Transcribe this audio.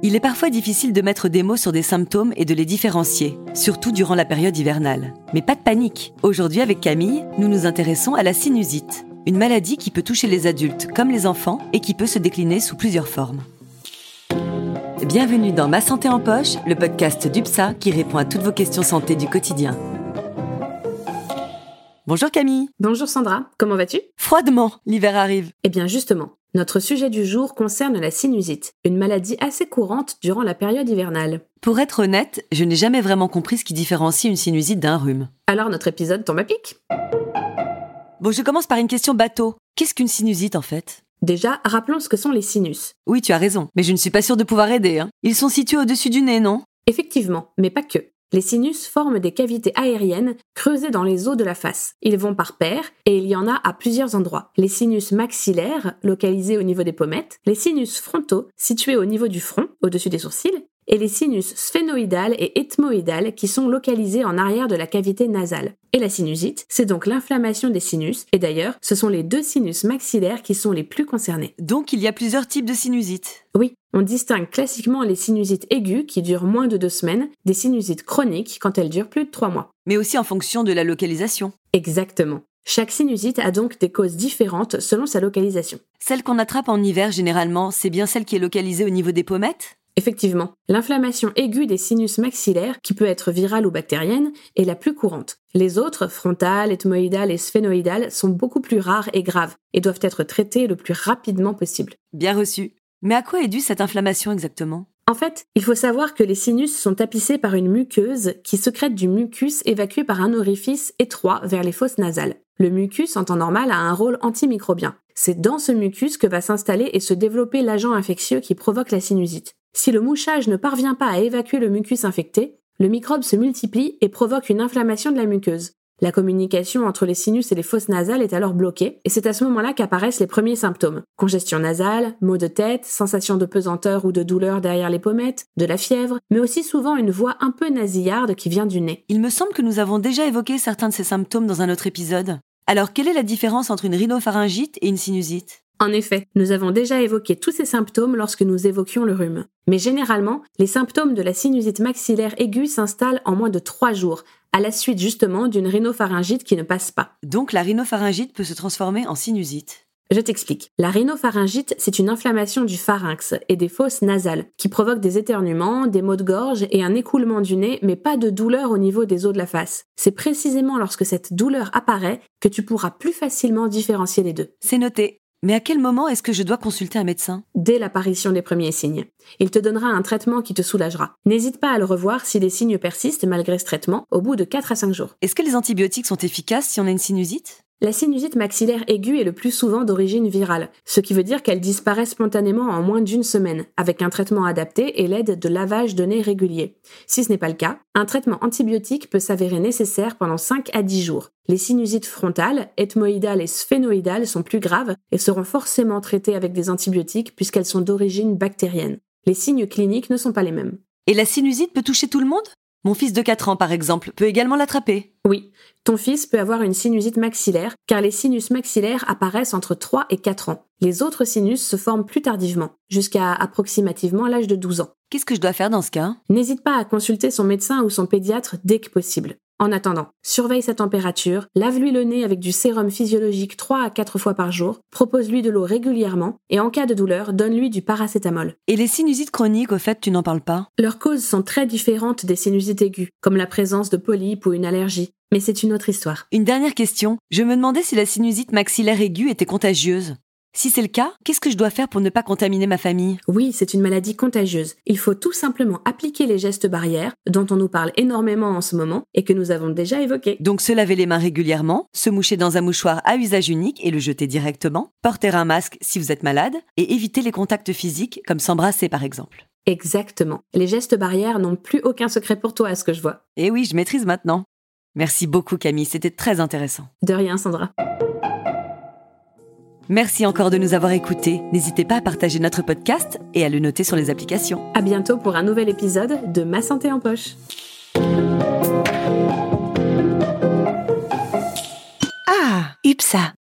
Il est parfois difficile de mettre des mots sur des symptômes et de les différencier, surtout durant la période hivernale. Mais pas de panique. Aujourd'hui, avec Camille, nous nous intéressons à la sinusite, une maladie qui peut toucher les adultes comme les enfants et qui peut se décliner sous plusieurs formes. Bienvenue dans Ma Santé en Poche, le podcast d'UPSA qui répond à toutes vos questions santé du quotidien. Bonjour Camille. Bonjour Sandra, comment vas-tu? Froidement, l'hiver arrive. Eh bien justement, notre sujet du jour concerne la sinusite, une maladie assez courante durant la période hivernale. Pour être honnête, je n'ai jamais vraiment compris ce qui différencie une sinusite d'un rhume. Alors notre épisode tombe à pic Bon, je commence par une question bateau. Qu'est-ce qu'une sinusite en fait? Déjà, rappelons ce que sont les sinus. Oui, tu as raison, mais je ne suis pas sûre de pouvoir aider. Hein. Ils sont situés au-dessus du nez, non? Effectivement, mais pas que. Les sinus forment des cavités aériennes creusées dans les os de la face. Ils vont par paires et il y en a à plusieurs endroits. Les sinus maxillaires, localisés au niveau des pommettes, les sinus frontaux, situés au niveau du front, au-dessus des sourcils, et les sinus sphénoïdales et ethmoïdales qui sont localisés en arrière de la cavité nasale. Et la sinusite, c'est donc l'inflammation des sinus, et d'ailleurs, ce sont les deux sinus maxillaires qui sont les plus concernés. Donc il y a plusieurs types de sinusite Oui, on distingue classiquement les sinusites aiguës qui durent moins de deux semaines des sinusites chroniques quand elles durent plus de trois mois. Mais aussi en fonction de la localisation. Exactement. Chaque sinusite a donc des causes différentes selon sa localisation. Celle qu'on attrape en hiver généralement, c'est bien celle qui est localisée au niveau des pommettes? Effectivement, l'inflammation aiguë des sinus maxillaires, qui peut être virale ou bactérienne, est la plus courante. Les autres, frontales, ethmoïdales et sphénoïdales, sont beaucoup plus rares et graves et doivent être traitées le plus rapidement possible. Bien reçu. Mais à quoi est due cette inflammation exactement? En fait, il faut savoir que les sinus sont tapissés par une muqueuse qui secrète du mucus évacué par un orifice étroit vers les fosses nasales. Le mucus, en temps normal, a un rôle antimicrobien. C'est dans ce mucus que va s'installer et se développer l'agent infectieux qui provoque la sinusite. Si le mouchage ne parvient pas à évacuer le mucus infecté, le microbe se multiplie et provoque une inflammation de la muqueuse. La communication entre les sinus et les fosses nasales est alors bloquée, et c'est à ce moment-là qu'apparaissent les premiers symptômes. Congestion nasale, maux de tête, sensation de pesanteur ou de douleur derrière les pommettes, de la fièvre, mais aussi souvent une voix un peu nasillarde qui vient du nez. Il me semble que nous avons déjà évoqué certains de ces symptômes dans un autre épisode. Alors quelle est la différence entre une rhinopharyngite et une sinusite? En effet, nous avons déjà évoqué tous ces symptômes lorsque nous évoquions le rhume. Mais généralement, les symptômes de la sinusite maxillaire aiguë s'installent en moins de 3 jours, à la suite justement d'une rhinopharyngite qui ne passe pas. Donc la rhinopharyngite peut se transformer en sinusite. Je t'explique. La rhinopharyngite, c'est une inflammation du pharynx et des fosses nasales qui provoque des éternuements, des maux de gorge et un écoulement du nez, mais pas de douleur au niveau des os de la face. C'est précisément lorsque cette douleur apparaît que tu pourras plus facilement différencier les deux. C'est noté. Mais à quel moment est-ce que je dois consulter un médecin? Dès l'apparition des premiers signes. Il te donnera un traitement qui te soulagera. N'hésite pas à le revoir si les signes persistent malgré ce traitement au bout de 4 à 5 jours. Est-ce que les antibiotiques sont efficaces si on a une sinusite? La sinusite maxillaire aiguë est le plus souvent d'origine virale, ce qui veut dire qu'elle disparaît spontanément en moins d'une semaine, avec un traitement adapté et l'aide de lavage de nez régulier. Si ce n'est pas le cas, un traitement antibiotique peut s'avérer nécessaire pendant 5 à 10 jours. Les sinusites frontales, ethmoïdales et sphénoïdales sont plus graves et seront forcément traitées avec des antibiotiques puisqu'elles sont d'origine bactérienne. Les signes cliniques ne sont pas les mêmes. Et la sinusite peut toucher tout le monde? Mon fils de 4 ans, par exemple, peut également l'attraper. Oui, ton fils peut avoir une sinusite maxillaire, car les sinus maxillaires apparaissent entre 3 et 4 ans. Les autres sinus se forment plus tardivement, jusqu'à approximativement l'âge de 12 ans. Qu'est-ce que je dois faire dans ce cas? N'hésite pas à consulter son médecin ou son pédiatre dès que possible. En attendant, surveille sa température, lave-lui le nez avec du sérum physiologique 3 à 4 fois par jour, propose-lui de l'eau régulièrement et en cas de douleur, donne-lui du paracétamol. Et les sinusites chroniques, au fait, tu n'en parles pas? Leurs causes sont très différentes des sinusites aiguës, comme la présence de polypes ou une allergie. Mais c'est une autre histoire. Une dernière question. Je me demandais si la sinusite maxillaire aiguë était contagieuse. Si c'est le cas, qu'est-ce que je dois faire pour ne pas contaminer ma famille? Oui, c'est une maladie contagieuse. Il faut tout simplement appliquer les gestes barrières dont on nous parle énormément en ce moment et que nous avons déjà évoqués. Donc se laver les mains régulièrement, se moucher dans un mouchoir à usage unique et le jeter directement, porter un masque si vous êtes malade et éviter les contacts physiques comme s'embrasser par exemple. Exactement. Les gestes barrières n'ont plus aucun secret pour toi à ce que je vois. Et oui, je maîtrise maintenant. Merci beaucoup Camille, c'était très intéressant. De rien Sandra. Merci encore de nous avoir écoutés. N'hésitez pas à partager notre podcast et à le noter sur les applications. À bientôt pour un nouvel épisode de Ma santé en poche. Ah, UPSA